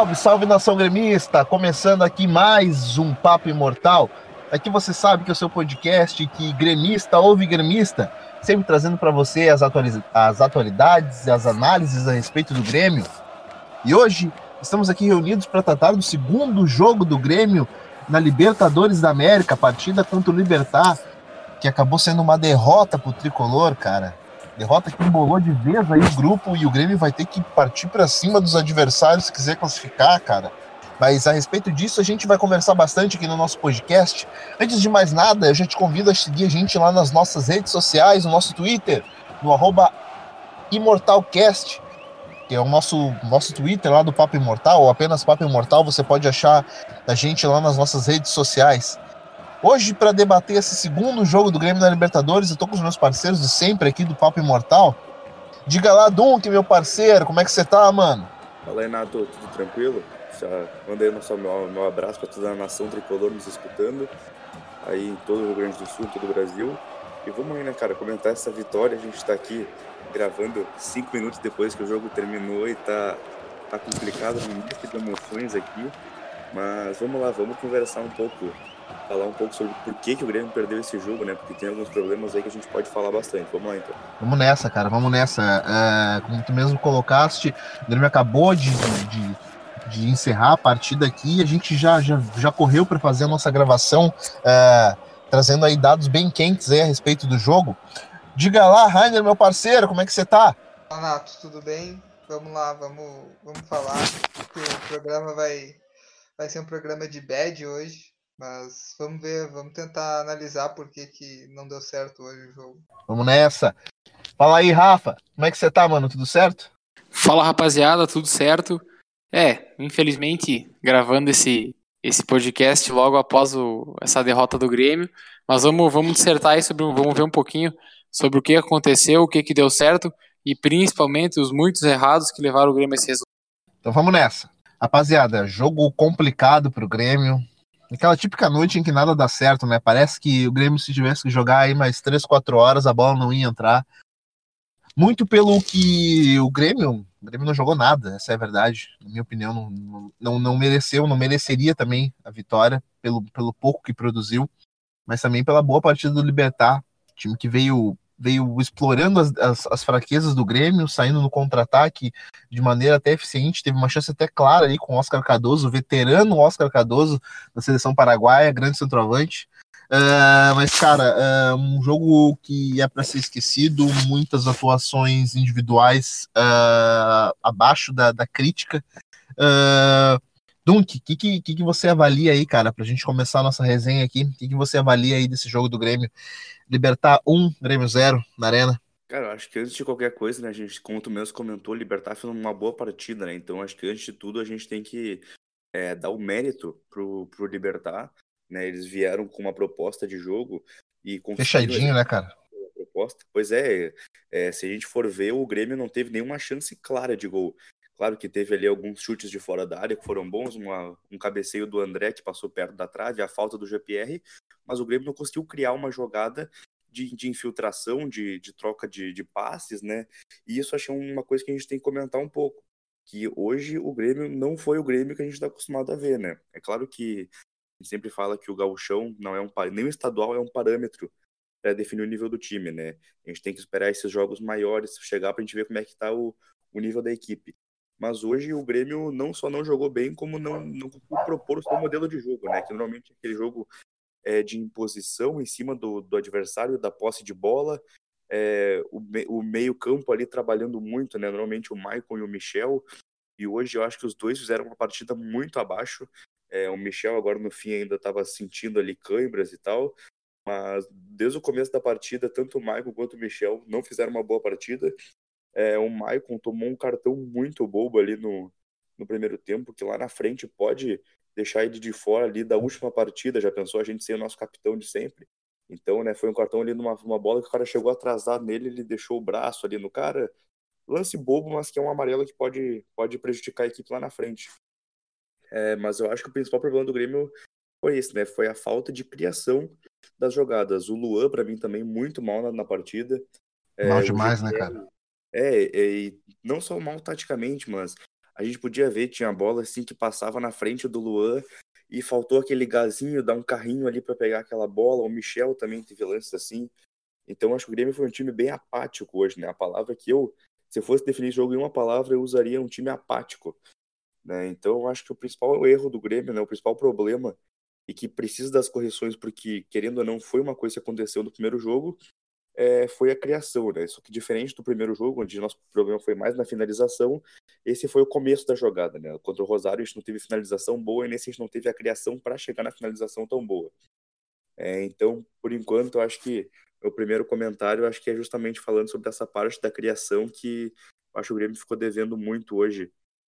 Salve, salve nação gremista! Começando aqui mais um Papo Imortal. Aqui você sabe que é o seu podcast que gremista ouve gremista, sempre trazendo para você as, atualiz as atualidades e as análises a respeito do Grêmio. E hoje estamos aqui reunidos para tratar do segundo jogo do Grêmio na Libertadores da América, partida contra o Libertar, que acabou sendo uma derrota pro tricolor, cara. Derrota que embolou de vez aí o grupo e o Grêmio vai ter que partir para cima dos adversários se quiser classificar, cara. Mas a respeito disso, a gente vai conversar bastante aqui no nosso podcast. Antes de mais nada, eu já te convido a seguir a gente lá nas nossas redes sociais, no nosso Twitter, no arroba ImortalCast, que é o nosso, nosso Twitter lá do Papo Imortal, ou apenas Papo Imortal, você pode achar a gente lá nas nossas redes sociais. Hoje, para debater esse segundo jogo do Grêmio na Libertadores, eu tô com os meus parceiros de sempre aqui do Papo Imortal. Diga lá, Dunk, meu parceiro, como é que você tá, mano? Fala aí, Nato, tudo tranquilo? Já mandei nosso, meu, meu abraço para toda a nação tricolor nos escutando, aí em todo o Rio Grande do Sul, todo o Brasil. E vamos aí, né, cara, comentar essa vitória. A gente tá aqui gravando cinco minutos depois que o jogo terminou e tá, tá complicado, um misto de emoções aqui. Mas vamos lá, vamos conversar um pouco falar um pouco sobre por que, que o Grêmio perdeu esse jogo, né? Porque tem alguns problemas aí que a gente pode falar bastante. Vamos lá, então. Vamos nessa, cara, vamos nessa. É, como tu mesmo colocaste, o Grêmio acabou de, de, de encerrar a partida aqui. A gente já, já, já correu para fazer a nossa gravação, é, trazendo aí dados bem quentes aí a respeito do jogo. Diga lá, Rainer, meu parceiro, como é que você tá? Renato, tudo bem? Vamos lá, vamos, vamos falar. Que o programa vai, vai ser um programa de bad hoje. Mas vamos ver, vamos tentar analisar por que, que não deu certo hoje o jogo. Vamos nessa. Fala aí, Rafa. Como é que você tá, mano? Tudo certo? Fala, rapaziada, tudo certo? É, infelizmente, gravando esse, esse podcast logo após o, essa derrota do Grêmio. Mas vamos, vamos dissertar aí sobre, vamos ver um pouquinho sobre o que aconteceu, o que, que deu certo e principalmente os muitos errados que levaram o Grêmio a esse resultado. Então vamos nessa. Rapaziada, jogo complicado pro Grêmio. Aquela típica noite em que nada dá certo, né? Parece que o Grêmio, se tivesse que jogar aí mais 3, 4 horas, a bola não ia entrar. Muito pelo que o Grêmio, o Grêmio não jogou nada, essa é a verdade. Na minha opinião, não, não, não mereceu, não mereceria também a vitória, pelo, pelo pouco que produziu, mas também pela boa partida do Libertar, time que veio veio explorando as, as, as, fraquezas do Grêmio, saindo no contra-ataque de maneira até eficiente, teve uma chance até clara ali com Oscar Cardoso, veterano Oscar Cardoso da seleção paraguaia, grande centroavante. Uh, mas, cara, uh, um jogo que é para ser esquecido, muitas atuações individuais uh, abaixo da, da crítica. Dunk, o que, que, que, você avalia aí, cara, para a gente começar a nossa resenha aqui? O que, que você avalia aí desse jogo do Grêmio? Libertar 1, um, Grêmio 0 na Arena. Cara, acho que antes de qualquer coisa, né, a gente, como tu mesmo comentou, Libertar fez uma boa partida, né? Então acho que antes de tudo a gente tem que é, dar o mérito pro, pro Libertar, né? Eles vieram com uma proposta de jogo e fechadinho, né, cara? Proposta. Pois é, é, se a gente for ver, o Grêmio não teve nenhuma chance clara de gol. Claro que teve ali alguns chutes de fora da área que foram bons, uma, um cabeceio do André que passou perto da trave, a falta do GPR, mas o Grêmio não conseguiu criar uma jogada de, de infiltração, de, de troca de, de, passes, né? E isso acho é uma coisa que a gente tem que comentar um pouco. Que hoje o Grêmio não foi o Grêmio que a gente está acostumado a ver, né? É claro que a gente sempre fala que o gauchão não é um nem o estadual é um parâmetro para definir o nível do time, né? A gente tem que esperar esses jogos maiores chegar para a gente ver como é que está o, o nível da equipe. Mas hoje o Grêmio não só não jogou bem, como não, não o seu modelo de jogo, né? Que normalmente é aquele jogo é, de imposição em cima do, do adversário, da posse de bola, é, o, o meio-campo ali trabalhando muito, né? Normalmente o Maicon e o Michel. E hoje eu acho que os dois fizeram uma partida muito abaixo. É, o Michel agora no fim ainda estava sentindo ali câimbras e tal. Mas desde o começo da partida, tanto o Maicon quanto o Michel não fizeram uma boa partida. É, o Maicon tomou um cartão muito bobo ali no, no primeiro tempo, que lá na frente pode deixar ele de fora ali da última partida, já pensou a gente ser o nosso capitão de sempre. Então, né, foi um cartão ali numa, numa bola que o cara chegou atrasado nele, ele deixou o braço ali no cara. Lance bobo, mas que é um amarelo que pode, pode prejudicar a equipe lá na frente. É, mas eu acho que o principal problema do Grêmio foi esse, né? Foi a falta de criação das jogadas. O Luan, para mim, também muito mal na, na partida. É, mal demais, né, cara? É, é, e não só mal taticamente, mas a gente podia ver, tinha bola assim que passava na frente do Luan e faltou aquele gazinho, dar um carrinho ali para pegar aquela bola. O Michel também teve lances assim. Então acho que o Grêmio foi um time bem apático hoje, né? A palavra que eu, se eu fosse definir jogo em uma palavra, eu usaria um time apático. Né? Então acho que o principal erro do Grêmio, né? o principal problema, e que precisa das correções, porque querendo ou não, foi uma coisa que aconteceu no primeiro jogo, é, foi a criação, né? Só que diferente do primeiro jogo, onde nosso problema foi mais na finalização, esse foi o começo da jogada, né? Contra o Rosário a gente não teve finalização boa e nesse a gente não teve a criação para chegar na finalização tão boa. É, então, por enquanto, eu acho que o primeiro comentário acho que é justamente falando sobre essa parte da criação que acho que o Grêmio ficou devendo muito hoje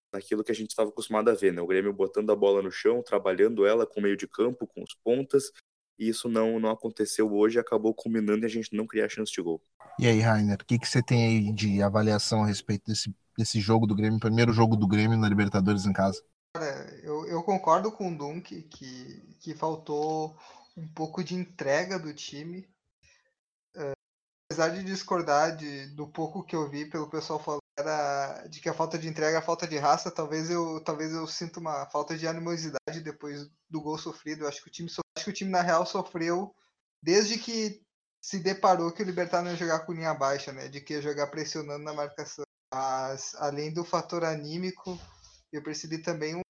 naquilo que a gente estava acostumado a ver, né? O Grêmio botando a bola no chão, trabalhando ela com o meio de campo, com os pontas e isso não, não aconteceu hoje acabou culminando e a gente não criar chance de gol. E aí, Rainer, o que, que você tem aí de avaliação a respeito desse, desse jogo do Grêmio, primeiro jogo do Grêmio na Libertadores em casa? eu, eu concordo com o Dunk que, que faltou um pouco de entrega do time. Uh, apesar de discordar de, do pouco que eu vi pelo pessoal falando era de que a falta de entrega é a falta de raça, talvez eu talvez eu sinta uma falta de animosidade depois do gol sofrido. Eu acho que o time acho que o time na real sofreu desde que se deparou que o Libertar não ia jogar com linha baixa, né? De que ia jogar pressionando na marcação. Mas além do fator anímico, eu percebi também uma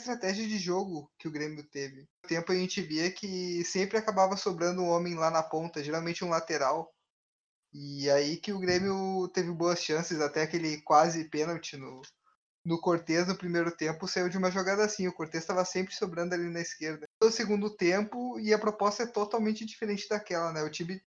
estratégia de jogo que o Grêmio teve. No tempo a gente via que sempre acabava sobrando um homem lá na ponta, geralmente um lateral e aí que o Grêmio teve boas chances, até aquele quase pênalti no, no Cortez no primeiro tempo saiu de uma jogada assim. O Cortez estava sempre sobrando ali na esquerda. No segundo tempo, e a proposta é totalmente diferente daquela, né? O time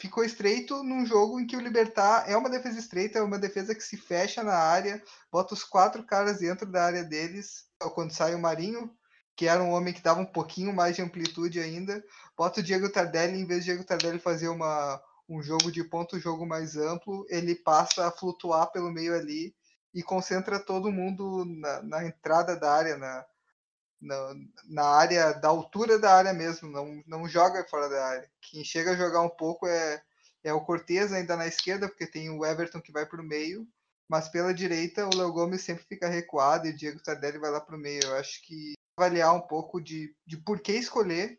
ficou estreito num jogo em que o Libertar é uma defesa estreita, é uma defesa que se fecha na área, bota os quatro caras dentro da área deles. Quando sai o Marinho, que era um homem que dava um pouquinho mais de amplitude ainda. Bota o Diego Tardelli, em vez de Diego Tardelli fazer uma, um jogo de ponto, um jogo mais amplo, ele passa a flutuar pelo meio ali e concentra todo mundo na, na entrada da área, na, na, na, área, da altura da área mesmo, não, não joga fora da área. Quem chega a jogar um pouco é, é o Cortez ainda na esquerda, porque tem o Everton que vai para o meio, mas pela direita o Léo Gomes sempre fica recuado e o Diego Tardelli vai lá para o meio. Eu acho que avaliar um pouco de, de por que escolher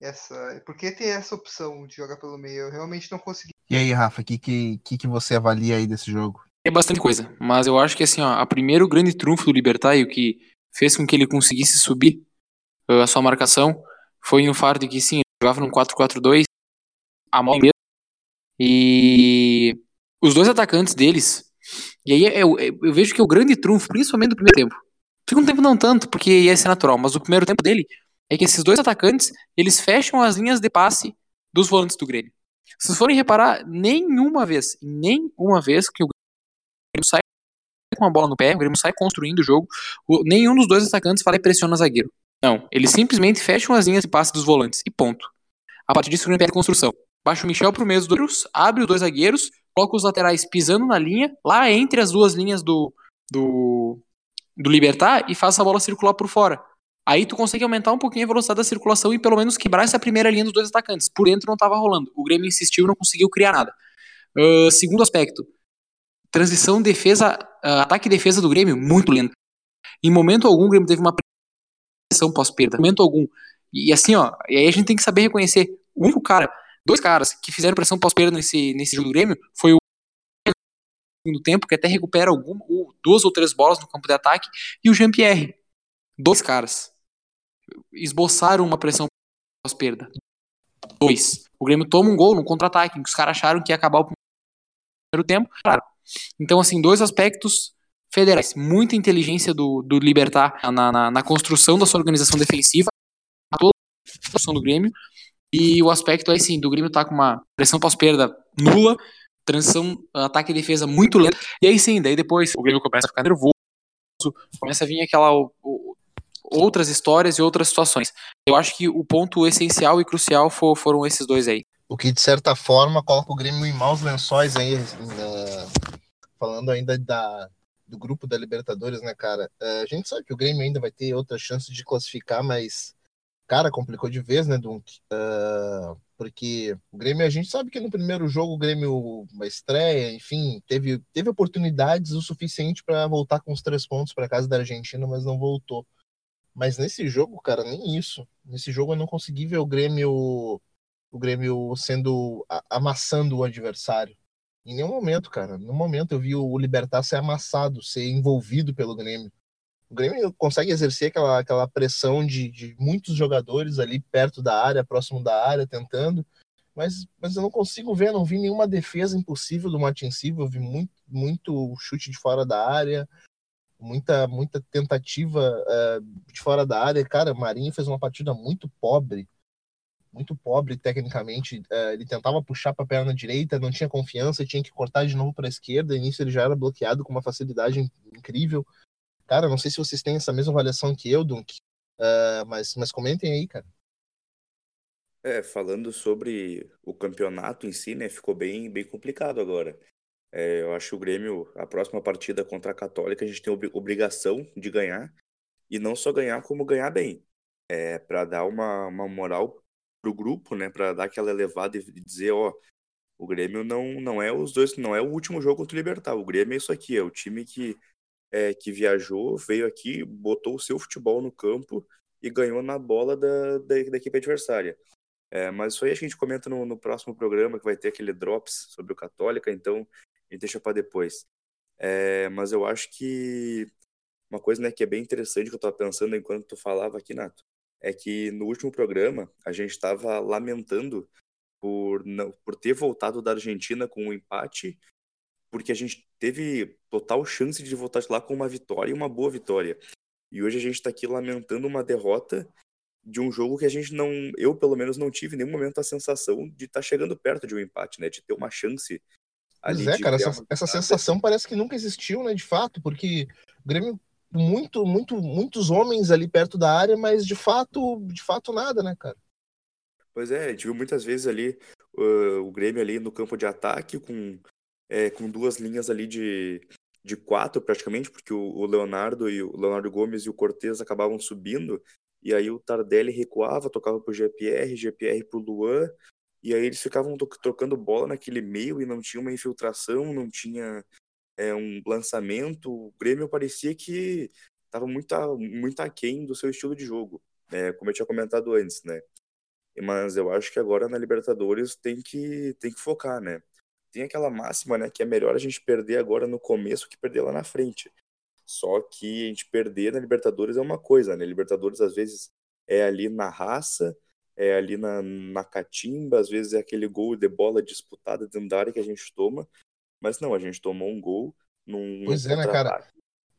essa. Por que ter essa opção de jogar pelo meio? Eu realmente não consegui. E aí, Rafa, o que, que, que você avalia aí desse jogo? É bastante coisa, mas eu acho que assim, ó, a primeiro grande trunfo do Libertar e o que fez com que ele conseguisse subir uh, a sua marcação foi fato de que sim, ele jogava num 4-4-2 a mão. E os dois atacantes deles, e aí eu, eu, eu vejo que é o grande trunfo, principalmente do primeiro tempo, Segundo tempo não tanto, porque ia ser natural, mas o primeiro tempo dele é que esses dois atacantes, eles fecham as linhas de passe dos volantes do Grêmio. Se vocês forem reparar, nenhuma vez, nenhuma vez que o Grêmio sai com a bola no pé, o Grêmio sai construindo o jogo, nenhum dos dois atacantes fala e pressiona o zagueiro. Não, eles simplesmente fecham as linhas de passe dos volantes e ponto. A partir disso, o Grêmio perde construção. Baixa o Michel pro meio dos abre os dois zagueiros, coloca os laterais pisando na linha, lá entre as duas linhas do, do, do Libertar e faz a bola circular por fora. Aí tu consegue aumentar um pouquinho a velocidade da circulação e pelo menos quebrar essa primeira linha dos dois atacantes. Por dentro não estava rolando. O Grêmio insistiu e não conseguiu criar nada. Uh, segundo aspecto, transição defesa, uh, ataque e defesa do Grêmio muito lento. Em momento algum o Grêmio teve uma pressão pós-perda. Em momento algum. E assim, ó, e aí a gente tem que saber reconhecer. O único cara, dois caras que fizeram pressão pós-perda nesse, nesse jogo do Grêmio foi o segundo tempo, que até recupera alguma, ou duas ou três bolas no campo de ataque, e o Jean-Pierre. Dois caras. Esboçaram uma pressão pós-perda. Dois. O Grêmio toma um gol no contra-ataque, que os caras acharam que ia acabar o primeiro tempo. Claro. Então, assim, dois aspectos federais. Muita inteligência do, do Libertar na, na, na construção da sua organização defensiva, a toda a construção do Grêmio, e o aspecto é sim, do Grêmio tá com uma pressão pós-perda nula, transição, ataque e defesa muito lento. E aí sim, daí depois o Grêmio começa a ficar nervoso, começa a vir aquela o, outras histórias e outras situações. Eu acho que o ponto essencial e crucial for, foram esses dois aí. O que de certa forma coloca o Grêmio em maus lençóis aí, uh, falando ainda da, do grupo da Libertadores, né, cara? Uh, a gente sabe que o Grêmio ainda vai ter outras chances de classificar, mas, cara, complicou de vez, né, Dunk? Uh, porque o Grêmio, a gente sabe que no primeiro jogo o Grêmio, uma estreia, enfim, teve, teve oportunidades o suficiente para voltar com os três pontos para casa da Argentina, mas não voltou. Mas nesse jogo, cara, nem isso. Nesse jogo eu não consegui ver o Grêmio o Grêmio sendo amassando o adversário. Em nenhum momento, cara. Nenhum momento eu vi o Libertar ser amassado, ser envolvido pelo Grêmio. O Grêmio consegue exercer aquela, aquela pressão de, de muitos jogadores ali perto da área, próximo da área, tentando. Mas, mas eu não consigo ver, não vi nenhuma defesa impossível do Martin Silva. Eu vi muito, muito chute de fora da área, muita, muita tentativa uh, de fora da área. Cara, Marinho fez uma partida muito pobre muito pobre tecnicamente. Uh, ele tentava puxar para a perna direita, não tinha confiança, tinha que cortar de novo para a esquerda. Início ele já era bloqueado com uma facilidade incrível. Cara, não sei se vocês têm essa mesma avaliação que eu, Dunk, uh, mas, mas comentem aí, cara. É, falando sobre o campeonato em si, né, ficou bem, bem complicado agora. É, eu acho que o Grêmio, a próxima partida contra a Católica, a gente tem obrigação de ganhar. E não só ganhar, como ganhar bem. É, para dar uma, uma moral pro grupo, né, para dar aquela elevada e dizer, ó, o Grêmio não, não é os dois, não é o último jogo contra o Libertar. O Grêmio é isso aqui, é o time que é, que viajou, veio aqui, botou o seu futebol no campo e ganhou na bola da, da, da equipe adversária. É, mas isso aí a gente comenta no, no, próximo programa, que vai ter aquele Drops sobre o Católica, então a gente deixa para depois. É, mas eu acho que uma coisa né, que é bem interessante que eu estava pensando enquanto tu falava aqui, Nato, é que no último programa a gente estava lamentando por, não, por ter voltado da Argentina com um empate, porque a gente teve total chance de voltar de lá com uma vitória e uma boa vitória. E hoje a gente está aqui lamentando uma derrota de um jogo que a gente não, eu pelo menos não tive em nenhum momento a sensação de estar tá chegando perto de um empate, né? De ter uma chance. Ali pois é, cara, essa, essa sensação parece que nunca existiu, né? De fato, porque o Grêmio muito, muito, muitos homens ali perto da área, mas de fato, de fato nada, né, cara? Pois é, a gente viu muitas vezes ali uh, o Grêmio ali no campo de ataque com, é, com duas linhas ali de, de quatro praticamente, porque o, o Leonardo e o Leonardo Gomes e o Cortez acabavam subindo, e aí o Tardelli recuava, tocava pro GPR, GPR pro Luan, e aí eles ficavam trocando bola naquele meio e não tinha uma infiltração, não tinha é, um lançamento, o Grêmio parecia que estava muito, muito aquém do seu estilo de jogo, né? como eu tinha comentado antes, né? Mas eu acho que agora na Libertadores tem que, tem que focar, né? Tem aquela máxima, né, que é melhor a gente perder agora no começo que perder lá na frente. Só que a gente perder na Libertadores é uma coisa, né? Libertadores às vezes é ali na raça, é ali na, na catimba, às vezes é aquele gol de bola disputada dentro da área que a gente toma, mas não, a gente tomou um gol num. Pois é, né, cara?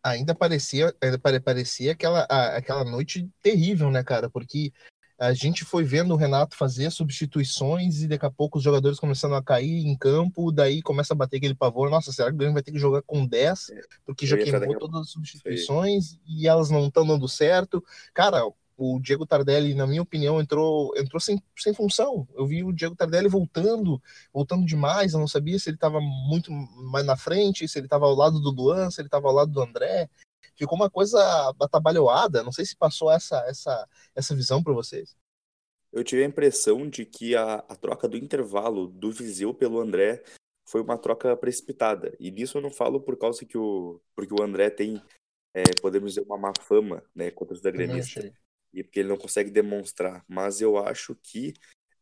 Ainda parecia, ainda parecia aquela, aquela noite terrível, né, cara? Porque a gente foi vendo o Renato fazer substituições e daqui a pouco os jogadores começando a cair em campo, daí começa a bater aquele pavor, nossa, será que o Grêmio vai ter que jogar com 10? É, porque já queimou todas as substituições e elas não estão dando certo. Cara, o Diego Tardelli, na minha opinião, entrou, entrou sem, sem função. Eu vi o Diego Tardelli voltando, voltando demais. Eu não sabia se ele estava muito mais na frente, se ele estava ao lado do Luan, se ele estava ao lado do André. Ficou uma coisa atabalhoada. Não sei se passou essa, essa, essa visão para vocês. Eu tive a impressão de que a, a troca do intervalo do Viseu pelo André foi uma troca precipitada. E nisso eu não falo por causa que o, porque o André tem, é, podemos dizer, uma má fama né, contra os da gremista e porque ele não consegue demonstrar. Mas eu acho que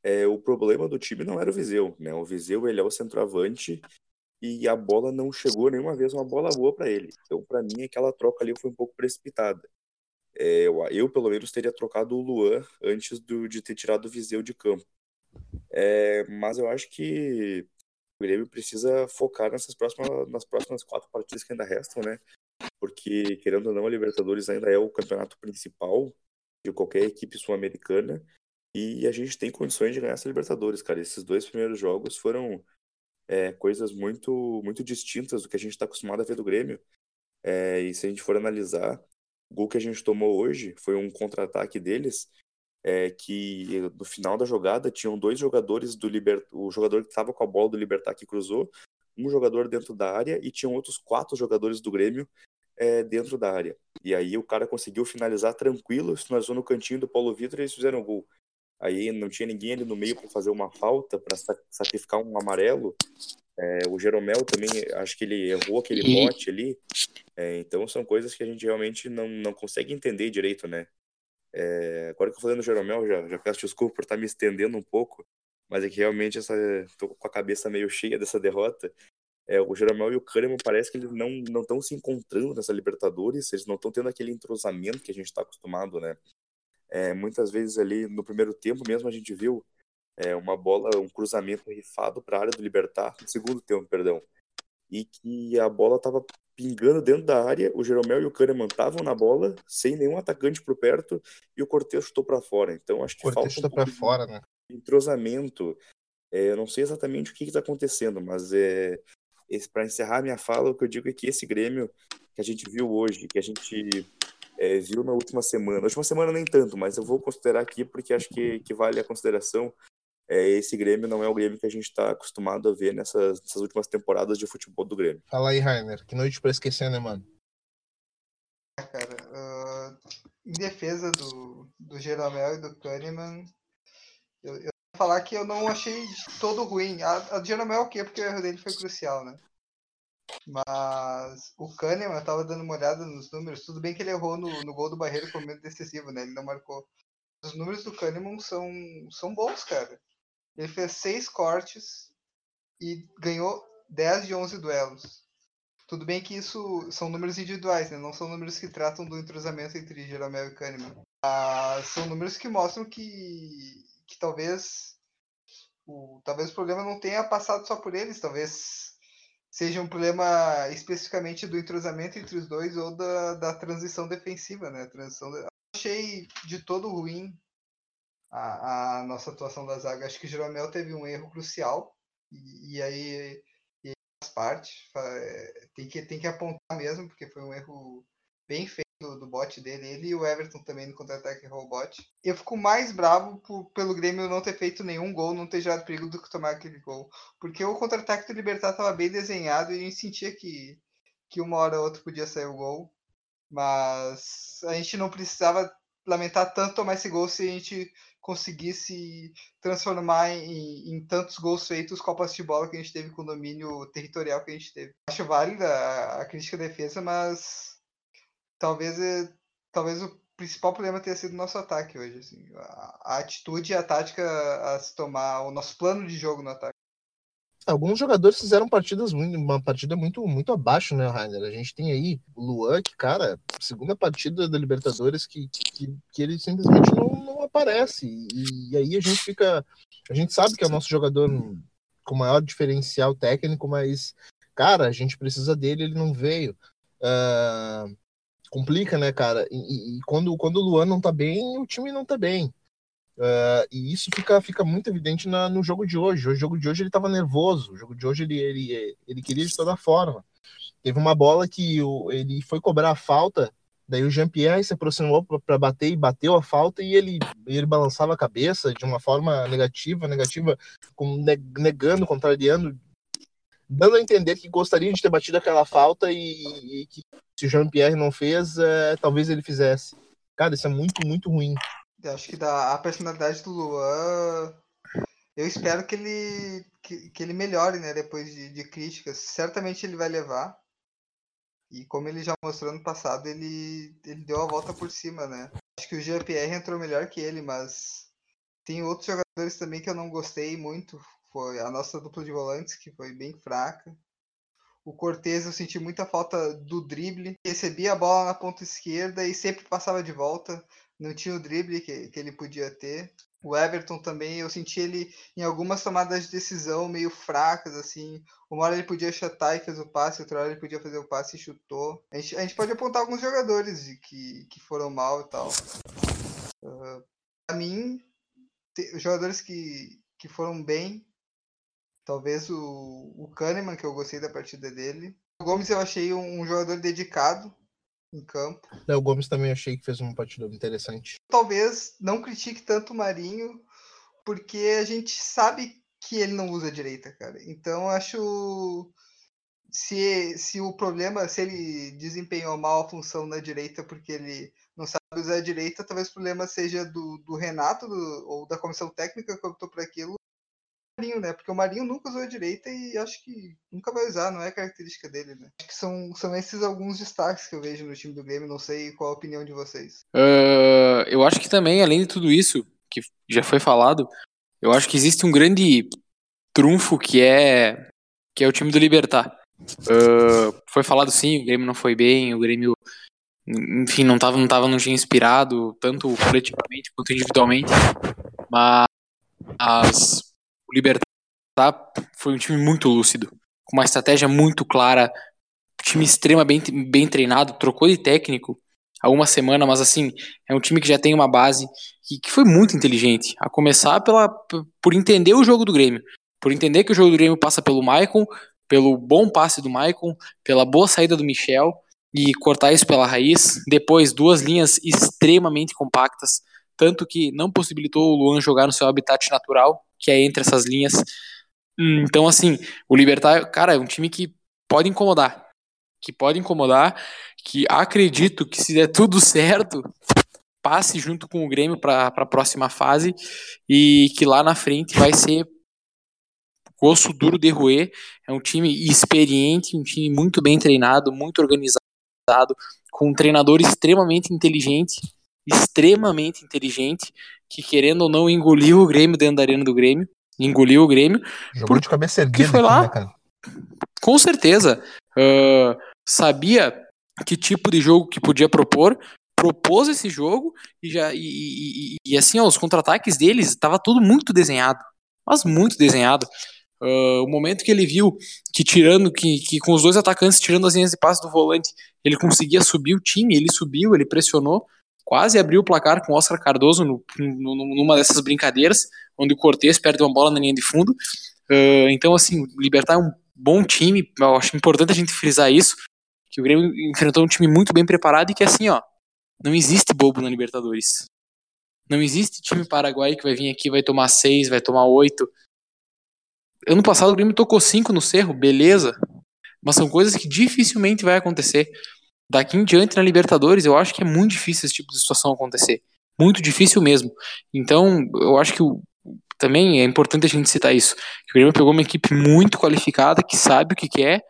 é, o problema do time não era o Viseu, né? O Viseu ele é o centroavante e a bola não chegou nenhuma vez uma bola boa para ele. Então, para mim, aquela troca ali foi um pouco precipitada. É, eu, eu, pelo menos, teria trocado o Luan antes do, de ter tirado o Viseu de campo. É, mas eu acho que o Grêmio precisa focar nessas próximas, nas próximas quatro partidas que ainda restam, né? Porque, querendo ou não, a Libertadores ainda é o campeonato principal de qualquer equipe sul-americana. E a gente tem condições de ganhar essa Libertadores, cara. Esses dois primeiros jogos foram é, coisas muito, muito distintas do que a gente está acostumado a ver do Grêmio. É, e se a gente for analisar, o gol que a gente tomou hoje foi um contra-ataque deles, é, que no final da jogada tinham dois jogadores do Libertar, o jogador que estava com a bola do Libertar que cruzou, um jogador dentro da área e tinham outros quatro jogadores do Grêmio é, dentro da área. E aí o cara conseguiu finalizar tranquilo, finalizou no cantinho do Paulo Vitor e eles fizeram gol. aí não tinha ninguém ali no meio para fazer uma falta, para sacrificar um amarelo. É, o Jeromel também, acho que ele errou aquele e... bote ali. É, então são coisas que a gente realmente não, não consegue entender direito, né? É, agora que eu falei no Jeromel, já, já peço desculpa por estar me estendendo um pouco, mas é que realmente essa, tô com a cabeça meio cheia dessa derrota. É, o Jeromel e o Kahneman parece que eles não estão se encontrando nessa Libertadores, eles não estão tendo aquele entrosamento que a gente está acostumado, né? É, muitas vezes ali no primeiro tempo mesmo a gente viu é, uma bola, um cruzamento rifado para a área do Libertar, no segundo tempo, perdão, e que a bola estava pingando dentro da área, o Jeromel e o Kahneman estavam na bola, sem nenhum atacante por perto, e o Cortez chutou para fora. Então acho que Cortez falta um para fora, né? entrosamento. É, eu não sei exatamente o que está acontecendo, mas é, para encerrar minha fala, o que eu digo é que esse Grêmio que a gente viu hoje, que a gente é, viu na última semana, na última semana nem tanto, mas eu vou considerar aqui porque acho que, que vale a consideração. É, esse Grêmio não é o Grêmio que a gente está acostumado a ver nessas, nessas, últimas temporadas de futebol do Grêmio. Fala aí, Rainer. Que noite para esquecer, né, mano? Cara, uh, em defesa do, do Jeromel e do Kahneman, eu, falar que eu não achei todo ruim. A, a Jeromel é o quê? Porque o erro dele foi crucial, né? Mas o Kahneman, eu tava dando uma olhada nos números. Tudo bem que ele errou no, no gol do Barreiro com momento decisivo, né? Ele não marcou. Os números do Kahneman são, são bons, cara. Ele fez seis cortes e ganhou 10 de 11 duelos. Tudo bem que isso são números individuais, né? Não são números que tratam do entrosamento entre Jeromel e Kahneman. Ah, são números que mostram que, que talvez o, talvez o problema não tenha passado só por eles, talvez seja um problema especificamente do entrosamento entre os dois ou da, da transição defensiva, né? Transição de... Achei de todo ruim a, a nossa atuação da zaga. Acho que o Jeromel teve um erro crucial e, e aí e faz parte. Tem que, tem que apontar mesmo, porque foi um erro bem feito do, do bot dele. Ele e o Everton também no contra-ataque errou o bot. Eu fico mais bravo por, pelo Grêmio não ter feito nenhum gol, não ter gerado perigo do que tomar aquele gol. Porque o contra-ataque do Libertar estava bem desenhado e a gente sentia que, que uma hora ou outra podia sair o gol. Mas a gente não precisava lamentar tanto tomar esse gol se a gente conseguisse transformar em, em, tantos gols feitos posse de bola que a gente teve com o domínio territorial que a gente teve. Acho válida a, a crítica à defesa, mas talvez é, talvez o principal problema tenha sido o nosso ataque hoje. Assim. A, a atitude e a tática a se tomar, o nosso plano de jogo no ataque alguns jogadores fizeram partidas muito, uma partida muito muito abaixo, né, Rainer? A gente tem aí o Luan, que, cara, segunda partida da Libertadores que, que, que ele simplesmente não, não aparece. E, e, aí a gente fica. A gente sabe que é o nosso jogador com maior diferencial técnico, mas, cara, a gente precisa dele, ele não veio. Uh, complica, né, cara? E, e, quando, quando o Luan não tá bem, o time não tá bem. Uh, e isso fica, fica muito evidente na, no jogo de hoje. O jogo de hoje ele estava nervoso. O jogo de hoje ele, ele, ele queria de toda forma. Teve uma bola que o, ele foi cobrar a falta, daí o Jean-Pierre se aproximou para bater e bateu a falta e ele, ele balançava a cabeça de uma forma negativa, negativa, com, negando, contrariando, dando a entender que gostaria de ter batido aquela falta e, e que se o Jean-Pierre não fez, é, talvez ele fizesse. Cara, isso é muito, muito ruim. Eu acho que da, a personalidade do Luan. Eu espero que ele, que, que ele melhore, né? Depois de, de, críticas. Certamente ele vai levar. E como ele já mostrou no passado, ele, ele deu a volta por cima, né? Acho que o GPR entrou melhor que ele, mas tem outros jogadores também que eu não gostei muito. Foi a nossa dupla de volantes, que foi bem fraca. O Cortez eu senti muita falta do drible. Recebia a bola na ponta esquerda e sempre passava de volta não tinha o drible que, que ele podia ter. O Everton também, eu senti ele em algumas tomadas de decisão meio fracas, assim. Uma hora ele podia chutar e fez o passe, outra hora ele podia fazer o passe e chutou. A gente, a gente pode apontar alguns jogadores que, que foram mal e tal. Uh, pra mim, jogadores que, que foram bem, talvez o, o Kahneman, que eu gostei da partida dele. O Gomes eu achei um, um jogador dedicado, em campo. Léo Gomes também achei que fez uma partida interessante. Talvez não critique tanto o Marinho, porque a gente sabe que ele não usa a direita, cara. Então acho se, se o problema, se ele desempenhou mal a função na direita porque ele não sabe usar a direita, talvez o problema seja do, do Renato do, ou da comissão técnica que optou por aquilo. Marinho, né? Porque o Marinho nunca usou a direita e acho que nunca vai usar, não é característica dele, né? Acho que são, são esses alguns destaques que eu vejo no time do Grêmio, não sei qual a opinião de vocês. Uh, eu acho que também, além de tudo isso, que já foi falado, eu acho que existe um grande trunfo que é que é o time do Libertar. Uh, foi falado sim, o Grêmio não foi bem, o Grêmio, enfim, não estava não tava dia inspirado, tanto coletivamente quanto individualmente, mas o Libertar foi um time muito lúcido, com uma estratégia muito clara, time extremamente bem treinado, trocou de técnico há uma semana, mas assim, é um time que já tem uma base que, que foi muito inteligente, a começar pela, por entender o jogo do Grêmio, por entender que o jogo do Grêmio passa pelo Maicon, pelo bom passe do Maicon, pela boa saída do Michel e cortar isso pela raiz. Depois, duas linhas extremamente compactas, tanto que não possibilitou o Luan jogar no seu habitat natural, que é entre essas linhas. Então, assim, o Libertar, cara, é um time que pode incomodar. Que pode incomodar, que acredito que se der tudo certo, passe junto com o Grêmio para a próxima fase e que lá na frente vai ser osso duro de roer. É um time experiente, um time muito bem treinado, muito organizado, com um treinador extremamente inteligente, extremamente inteligente, que querendo ou não engoliu o Grêmio dentro da arena do Grêmio, engoliu o Grêmio. Jogou por... de cabeça erguida foi lá, aqui, né, Com certeza. Uh, sabia que tipo de jogo que podia propor, propôs esse jogo e já e, e, e assim ó, os contra-ataques deles estava tudo muito desenhado, mas muito desenhado. Uh, o momento que ele viu que tirando, que, que com os dois atacantes tirando as linhas de passe do volante, ele conseguia subir o time, ele subiu, ele pressionou, quase abriu o placar com o Oscar Cardoso no, no, numa dessas brincadeiras, onde o Cortez perde uma bola na linha de fundo. Uh, então, assim, o Libertar é um bom time, eu acho importante a gente frisar isso, que o Grêmio enfrentou um time muito bem preparado e que, assim, ó, não existe bobo na Libertadores. Não existe time paraguaio que vai vir aqui, vai tomar seis, vai tomar oito. Ano passado o Grêmio tocou 5 no Cerro, beleza. Mas são coisas que dificilmente vai acontecer. Daqui em diante na Libertadores, eu acho que é muito difícil esse tipo de situação acontecer. Muito difícil mesmo. Então, eu acho que o, também é importante a gente citar isso. Que o Grêmio pegou uma equipe muito qualificada, que sabe o que quer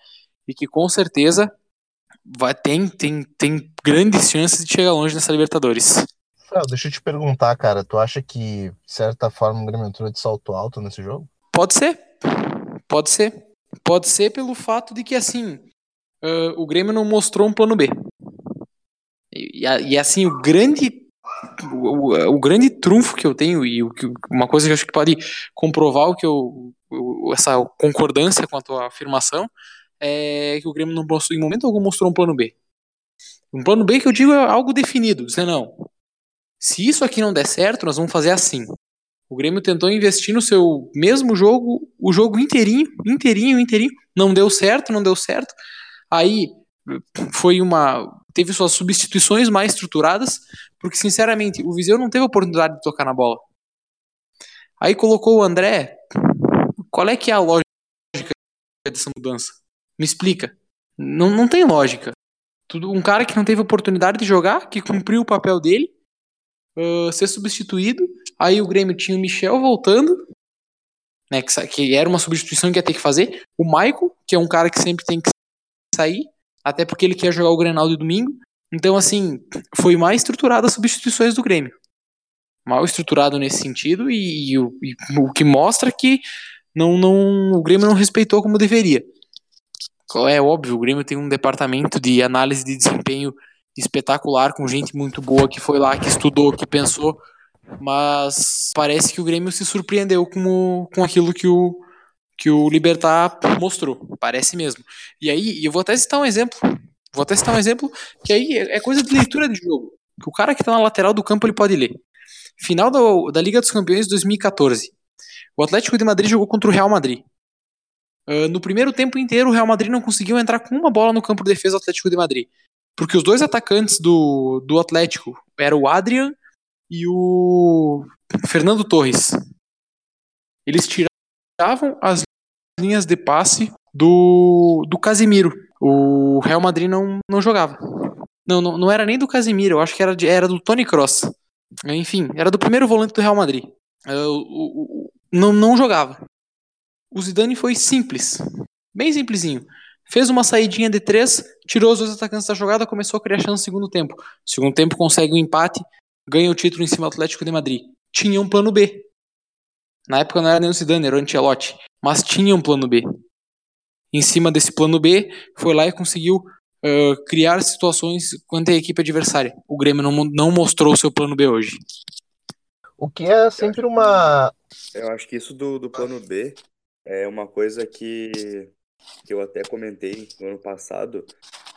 e que com certeza vai, tem, tem, tem grandes chances de chegar longe nessa Libertadores. deixa eu te perguntar, cara. Tu acha que, de certa forma, o Grêmio entrou de salto alto nesse jogo? Pode ser. Pode ser. Pode ser pelo fato de que, assim, uh, o Grêmio não mostrou um plano B. E, e assim, o grande o, o, grande trunfo que eu tenho e o, uma coisa que eu acho que pode comprovar o que eu, essa concordância com a tua afirmação é que o Grêmio não mostrou, em momento algum mostrou um plano B. Um plano B que eu digo é algo definido, dizer não. Se isso aqui não der certo, nós vamos fazer assim. O Grêmio tentou investir no seu mesmo jogo, o jogo inteirinho, inteirinho, inteirinho. Não deu certo, não deu certo. Aí foi uma. Teve suas substituições mais estruturadas, porque, sinceramente, o Viseu não teve oportunidade de tocar na bola. Aí colocou o André. Qual é que é a lógica dessa mudança? Me explica. Não, não tem lógica. Tudo, um cara que não teve oportunidade de jogar, que cumpriu o papel dele, uh, ser substituído Aí o Grêmio tinha o Michel voltando, né, que, que, era uma substituição que ia ter que fazer. O Michael, que é um cara que sempre tem que sair, até porque ele quer jogar o Grenal de domingo. Então, assim, foi mais estruturado as substituições do Grêmio. Mal estruturado nesse sentido e, e, o, e o que mostra que não, não, o Grêmio não respeitou como deveria. É óbvio, o Grêmio tem um departamento de análise de desempenho espetacular, com gente muito boa que foi lá, que estudou, que pensou mas parece que o Grêmio se surpreendeu com, o, com aquilo que o, que o Libertar mostrou. Parece mesmo. E aí, eu vou até citar um exemplo. Vou até citar um exemplo que aí é coisa de leitura de jogo. Que o cara que tá na lateral do campo ele pode ler. Final do, da Liga dos Campeões 2014. O Atlético de Madrid jogou contra o Real Madrid. Uh, no primeiro tempo inteiro, o Real Madrid não conseguiu entrar com uma bola no campo de defesa do Atlético de Madrid. Porque os dois atacantes do, do Atlético eram o Adrian e o Fernando Torres. Eles tiravam as linhas de passe do, do Casemiro. O Real Madrid não, não jogava. Não, não, não era nem do Casimiro, eu acho que era, de, era do Tony Cross. Enfim, era do primeiro volante do Real Madrid. Uh, não, não jogava. O Zidane foi simples. Bem simplesinho. Fez uma saidinha de três, tirou os dois atacantes da jogada, começou a criar chance no segundo tempo. Segundo tempo consegue um empate, ganha o título em cima do Atlético de Madrid. Tinha um plano B. Na época não era nem o Zidane, era o Ancelotti. Mas tinha um plano B. Em cima desse plano B, foi lá e conseguiu uh, criar situações quanto à equipe adversária. O Grêmio não, não mostrou o seu plano B hoje. O que é sempre uma. Eu acho que isso do, do plano B é uma coisa que, que eu até comentei no ano passado,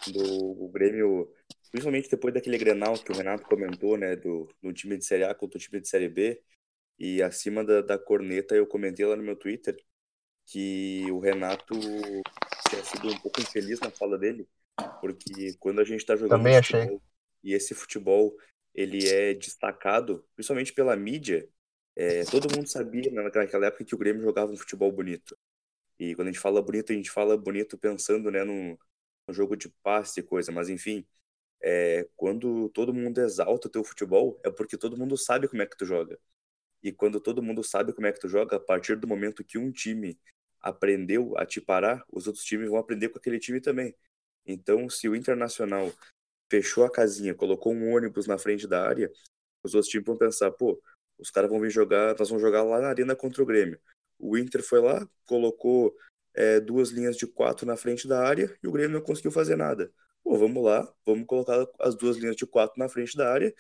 do Grêmio, principalmente depois daquele Grenal que o Renato comentou, né, do, do time de Série A contra o time de Série B, e acima da, da corneta eu comentei lá no meu Twitter que o Renato tinha sido um pouco infeliz na fala dele, porque quando a gente está jogando Também achei. Futebol, e esse futebol ele é destacado, principalmente pela mídia, é, todo mundo sabia naquela época que o Grêmio jogava um futebol bonito. E quando a gente fala bonito, a gente fala bonito pensando né, no, no jogo de passe e coisa, mas enfim, é, quando todo mundo exalta o teu futebol, é porque todo mundo sabe como é que tu joga. E quando todo mundo sabe como é que tu joga, a partir do momento que um time aprendeu a te parar, os outros times vão aprender com aquele time também. Então, se o Internacional fechou a casinha, colocou um ônibus na frente da área, os outros times vão pensar, pô, os caras vão vir jogar, nós vamos jogar lá na arena contra o Grêmio. O Inter foi lá, colocou é, duas linhas de quatro na frente da área e o Grêmio não conseguiu fazer nada. Pô, vamos lá, vamos colocar as duas linhas de quatro na frente da área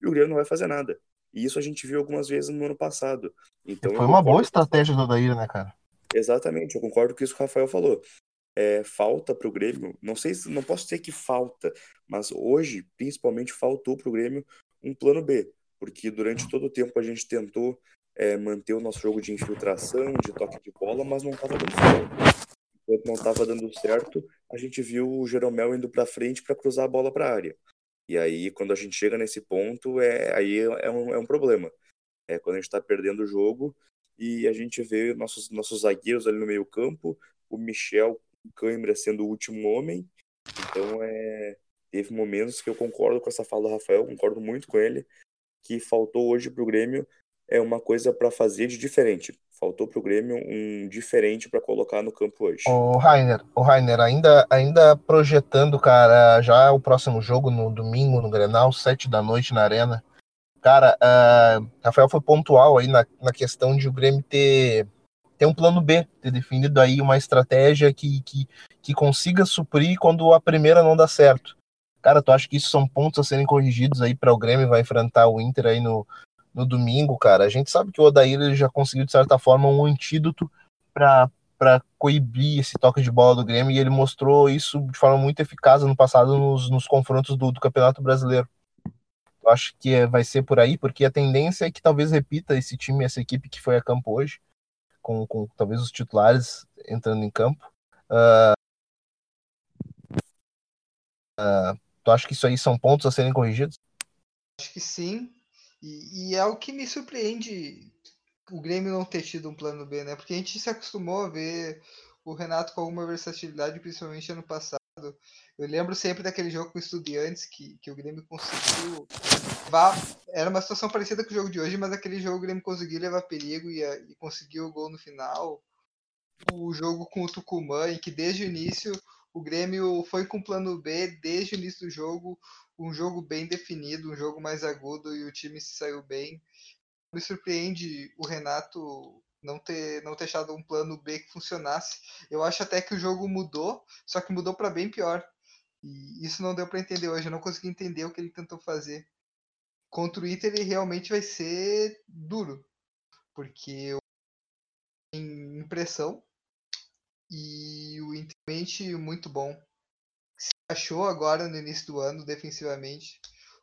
e o Grêmio não vai fazer nada. E isso a gente viu algumas vezes no ano passado. Então, foi uma boa estratégia do Odair, né, cara? Exatamente, eu concordo com isso que o Rafael falou. É, falta para o Grêmio, não sei se não posso dizer que falta, mas hoje, principalmente, faltou para o Grêmio um plano B porque durante todo o tempo a gente tentou é, manter o nosso jogo de infiltração, de toque de bola, mas não estava dando certo. Enquanto não estava dando certo, a gente viu o Jeromel indo para frente para cruzar a bola para a área. E aí, quando a gente chega nesse ponto, é, aí é um, é um problema. É quando a gente está perdendo o jogo e a gente vê nossos, nossos zagueiros ali no meio campo, o Michel Câimbra sendo o último homem. Então, é, teve momentos que eu concordo com essa fala do Rafael, concordo muito com ele, que faltou hoje para o Grêmio é uma coisa para fazer de diferente. Faltou para o Grêmio um diferente para colocar no campo hoje. O Rainer, o Rainer ainda, ainda projetando, cara, já o próximo jogo no domingo no Grenal, sete da noite na Arena. Cara, uh, Rafael foi pontual aí na, na questão de o Grêmio ter, ter um plano B, ter definido aí uma estratégia que, que, que consiga suprir quando a primeira não dá certo. Cara, tu acha que isso são pontos a serem corrigidos aí para o Grêmio vai enfrentar o Inter aí no, no domingo, cara? A gente sabe que o Odair ele já conseguiu, de certa forma, um antídoto para para coibir esse toque de bola do Grêmio e ele mostrou isso de forma muito eficaz no passado nos, nos confrontos do, do, Campeonato Brasileiro. Eu acho que é, vai ser por aí, porque a tendência é que talvez repita esse time, essa equipe que foi a campo hoje, com, com talvez os titulares entrando em campo. Uh, uh, Tu acha que isso aí são pontos a serem corrigidos? Acho que sim. E, e é o que me surpreende o Grêmio não ter tido um plano B, né? Porque a gente se acostumou a ver o Renato com alguma versatilidade, principalmente ano passado. Eu lembro sempre daquele jogo com estudiantes que, que o Grêmio conseguiu levar. Era uma situação parecida com o jogo de hoje, mas aquele jogo o Grêmio conseguiu levar perigo e, e conseguiu o gol no final. O jogo com o Tucumã, em que desde o início o Grêmio foi com plano B desde o início do jogo, um jogo bem definido, um jogo mais agudo e o time se saiu bem. Me surpreende o Renato não ter não ter achado um plano B que funcionasse. Eu acho até que o jogo mudou, só que mudou para bem pior. E isso não deu para entender hoje, eu não consegui entender o que ele tentou fazer. Contra o Inter ele realmente vai ser duro, porque tem impressão e o Inter muito bom. Se achou agora no início do ano defensivamente.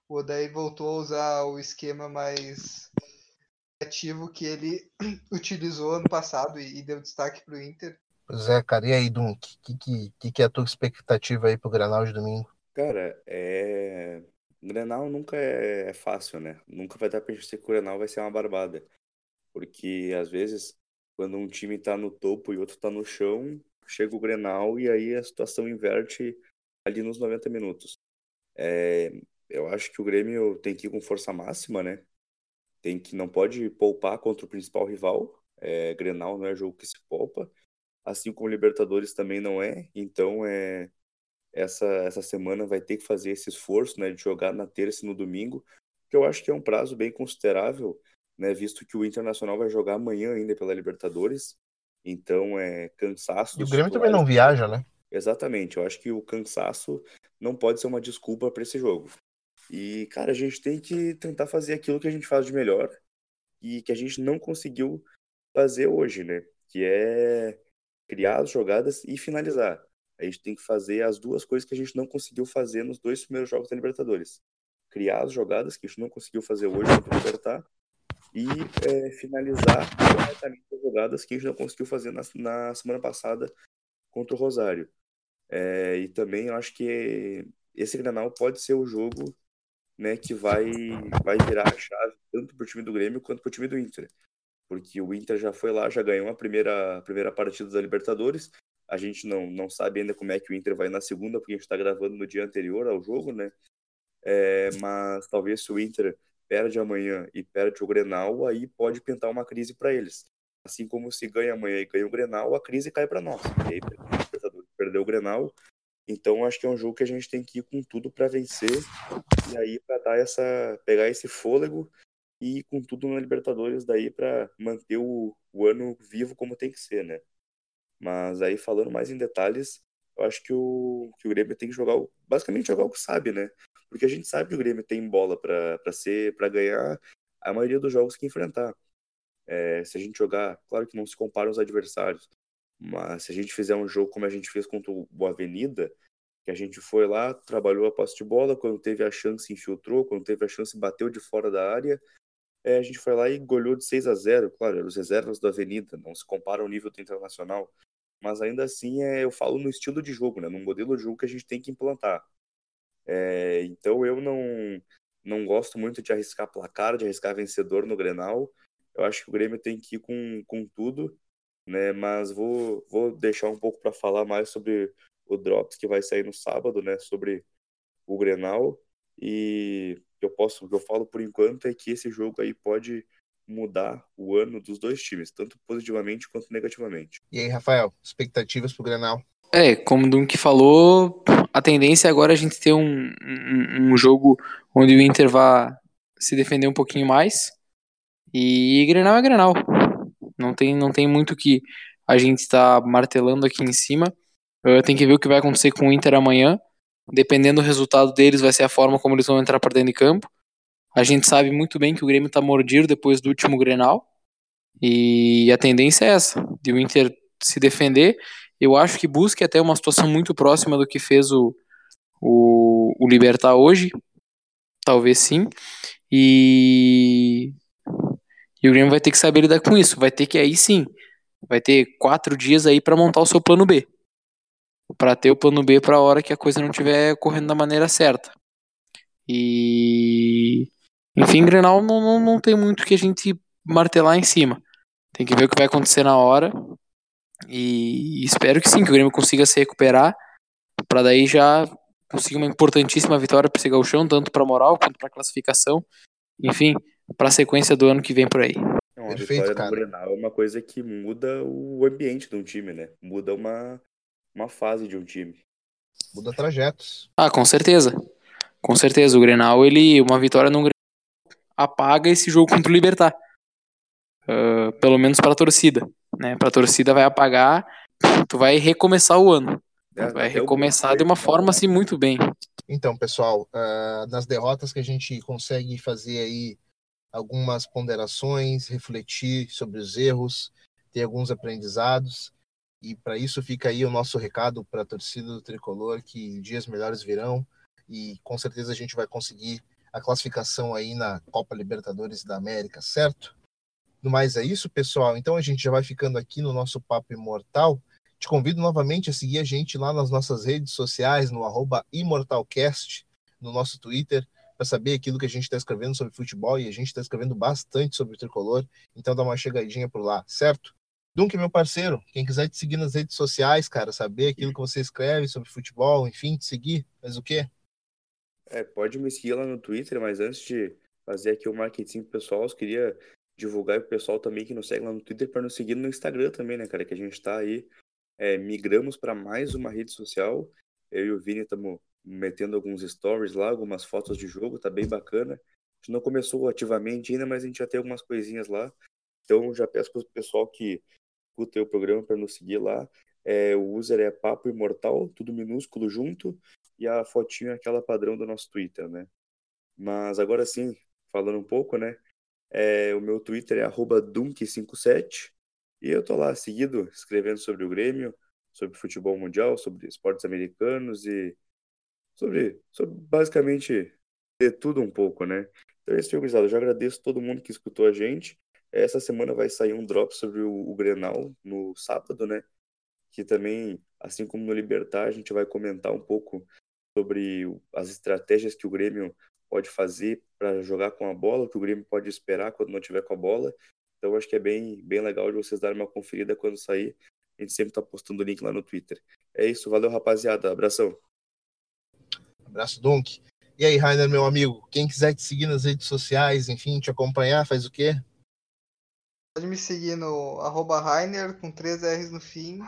O Odair voltou a usar o esquema mais ativo que ele utilizou ano passado e, e deu destaque para o Inter. Pois é, cara, e aí, Dum, o que, que, que, que é a tua expectativa aí pro Granal de domingo? Cara, é. Grenal nunca é, é fácil, né? Nunca vai dar pra gente que o Grenal vai ser uma barbada. Porque às vezes quando um time está no topo e outro está no chão, chega o Grenal e aí a situação inverte ali nos 90 minutos. É, eu acho que o Grêmio tem que ir com força máxima, né? Tem que não pode poupar contra o principal rival. É, Grenal não é jogo que se poupa, assim como Libertadores também não é. Então é essa essa semana vai ter que fazer esse esforço, né, de jogar na terça e no domingo, que eu acho que é um prazo bem considerável, né, visto que o Internacional vai jogar amanhã ainda pela Libertadores. Então é cansaço. E o Grêmio também não viaja, né? Exatamente. Eu acho que o cansaço não pode ser uma desculpa para esse jogo. E, cara, a gente tem que tentar fazer aquilo que a gente faz de melhor e que a gente não conseguiu fazer hoje, né? Que é criar as jogadas e finalizar. A gente tem que fazer as duas coisas que a gente não conseguiu fazer nos dois primeiros jogos da Libertadores. Criar as jogadas que a gente não conseguiu fazer hoje contra o Libertar e é, finalizar corretamente as jogadas que a gente não conseguiu fazer na, na semana passada contra o Rosário. É, e também eu acho que esse Granal pode ser o jogo né, que vai, vai virar a chave tanto para o time do Grêmio quanto para o time do Inter. Porque o Inter já foi lá, já ganhou a primeira, a primeira partida da Libertadores. A gente não, não sabe ainda como é que o Inter vai na segunda, porque a gente está gravando no dia anterior ao jogo, né? É, mas talvez se o Inter perde amanhã e perde o Grenal, aí pode pintar uma crise para eles. Assim como se ganha amanhã e ganha o Grenal, a crise cai para nós. E aí, perdeu o Grenal, então acho que é um jogo que a gente tem que ir com tudo para vencer e aí para dar essa pegar esse fôlego e ir com tudo na Libertadores daí para manter o, o ano vivo como tem que ser, né? Mas aí falando mais em detalhes, eu acho que o, que o Grêmio tem que jogar, basicamente jogar o que sabe, né? Porque a gente sabe que o Grêmio tem bola para ser, para ganhar a maioria dos jogos que enfrentar. É, se a gente jogar, claro que não se compara os adversários, mas se a gente fizer um jogo como a gente fez contra o Avenida, que a gente foi lá, trabalhou a posse de bola, quando teve a chance infiltrou, quando teve a chance bateu de fora da área, é, a gente foi lá e goleou de 6 a 0 claro, eram os reservas do Avenida, não se compara ao nível do Internacional, mas ainda assim é, eu falo no estilo de jogo, né, no modelo de jogo que a gente tem que implantar. É, então eu não, não gosto muito de arriscar placar, de arriscar vencedor no Grenal, eu acho que o Grêmio tem que ir com, com tudo, né? Mas vou, vou deixar um pouco para falar mais sobre o Drops que vai sair no sábado, né? Sobre o Grenal. E eu posso, o que eu falo por enquanto é que esse jogo aí pode mudar o ano dos dois times, tanto positivamente quanto negativamente. E aí, Rafael, expectativas pro Grenal? É, como o Dunk falou, a tendência agora é a gente ter um, um, um jogo onde o Inter vá se defender um pouquinho mais. E Grenal é Grenal. Não tem, não tem muito que a gente está martelando aqui em cima. Uh, tem que ver o que vai acontecer com o Inter amanhã. Dependendo do resultado deles, vai ser a forma como eles vão entrar para dentro de campo. A gente sabe muito bem que o Grêmio está mordido depois do último Grenal. E a tendência é essa, de o Inter se defender. Eu acho que busque até uma situação muito próxima do que fez o, o, o Libertar hoje. Talvez sim. E e o Grêmio vai ter que saber lidar com isso. Vai ter que aí sim, vai ter quatro dias aí para montar o seu plano B. Para ter o plano B para a hora que a coisa não estiver correndo da maneira certa. E. Enfim, Grenal não, não, não tem muito que a gente martelar em cima. Tem que ver o que vai acontecer na hora. E espero que sim, que o Grêmio consiga se recuperar. Para daí já conseguir uma importantíssima vitória para esse chão, tanto para moral quanto para classificação. Enfim, para a sequência do ano que vem por aí. Não, a Perfeito, vitória cara. do Grenal é uma coisa que muda o ambiente de um time, né? Muda uma, uma fase de um time. Muda trajetos. Ah, com certeza. Com certeza. O Grenal, ele, uma vitória no Grenal apaga esse jogo contra o Libertar. Uh, pelo menos para a torcida. Né? Para a torcida vai apagar, tu vai recomeçar o ano. É, vai recomeçar de uma forma assim muito bem. Então, pessoal, uh, nas derrotas que a gente consegue fazer aí algumas ponderações, refletir sobre os erros, ter alguns aprendizados. E para isso fica aí o nosso recado para a torcida do Tricolor, que dias melhores virão e com certeza a gente vai conseguir a classificação aí na Copa Libertadores da América, certo? No mais é isso, pessoal. Então a gente já vai ficando aqui no nosso Papo Imortal. Te convido novamente a seguir a gente lá nas nossas redes sociais, no arroba ImortalCast, no nosso Twitter, para saber aquilo que a gente está escrevendo sobre futebol e a gente está escrevendo bastante sobre o tricolor, então dá uma chegadinha por lá, certo? Dunk, meu parceiro, quem quiser te seguir nas redes sociais, cara, saber aquilo que você escreve sobre futebol, enfim, te seguir, mas o quê? É, pode me seguir lá no Twitter, mas antes de fazer aqui o marketing pessoal, eu queria divulgar pro pessoal também que nos segue lá no Twitter para nos seguir no Instagram também, né, cara? Que a gente tá aí, é, migramos para mais uma rede social. Eu e o Vini estamos metendo alguns stories lá, algumas fotos de jogo, tá bem bacana. A gente não começou ativamente ainda, mas a gente já tem algumas coisinhas lá. Então já peço pro pessoal que escuta o programa para nos seguir lá. É, o user é Papo Imortal, tudo minúsculo junto, e a fotinha é aquela padrão do nosso Twitter, né? Mas agora sim, falando um pouco, né? É, o meu Twitter é Dunk57 e eu tô lá seguido escrevendo sobre o Grêmio, sobre futebol mundial, sobre esportes americanos e sobre, sobre basicamente de tudo um pouco, né? Então é isso, gurizada. Eu já agradeço todo mundo que escutou a gente. Essa semana vai sair um drop sobre o, o Grenal no sábado, né? Que também, assim como no Libertar, a gente vai comentar um pouco sobre as estratégias que o Grêmio pode fazer para jogar com a bola, o que o Grêmio pode esperar quando não tiver com a bola. Então acho que é bem, bem legal de vocês darem uma conferida quando sair. A gente sempre está postando o link lá no Twitter. É isso, valeu rapaziada, abração. Abraço, Dunk. E aí, Rainer, meu amigo, quem quiser te seguir nas redes sociais, enfim, te acompanhar, faz o quê? Pode me seguir no arroba Rainer, com três R's no fim.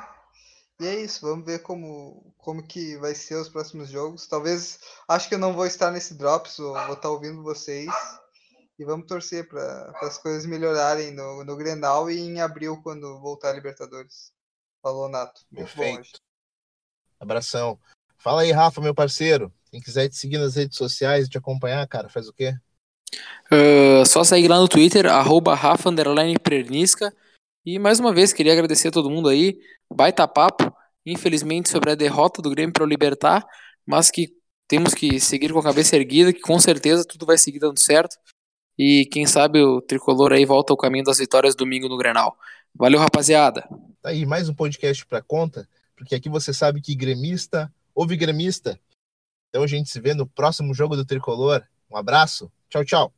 E é isso, vamos ver como, como que vai ser os próximos jogos. Talvez, acho que eu não vou estar nesse Drops, vou estar ouvindo vocês. E vamos torcer para as coisas melhorarem no, no Grenal e em abril, quando voltar a Libertadores. Falou, Nato. Muito Perfeito. Abração. Fala aí, Rafa, meu parceiro. Quem quiser te seguir nas redes sociais e te acompanhar, cara, faz o quê? Uh, só seguir lá no Twitter, arroba Rafa Pernisca. E mais uma vez, queria agradecer a todo mundo aí. Baita papo, infelizmente, sobre a derrota do Grêmio para o Libertar, mas que temos que seguir com a cabeça erguida, que com certeza tudo vai seguir dando certo. E quem sabe o tricolor aí volta ao caminho das vitórias domingo no Grenal. Valeu, rapaziada. Tá aí mais um podcast para conta, porque aqui você sabe que gremista ouve gremista. Então a gente se vê no próximo jogo do tricolor. Um abraço. Tchau, tchau.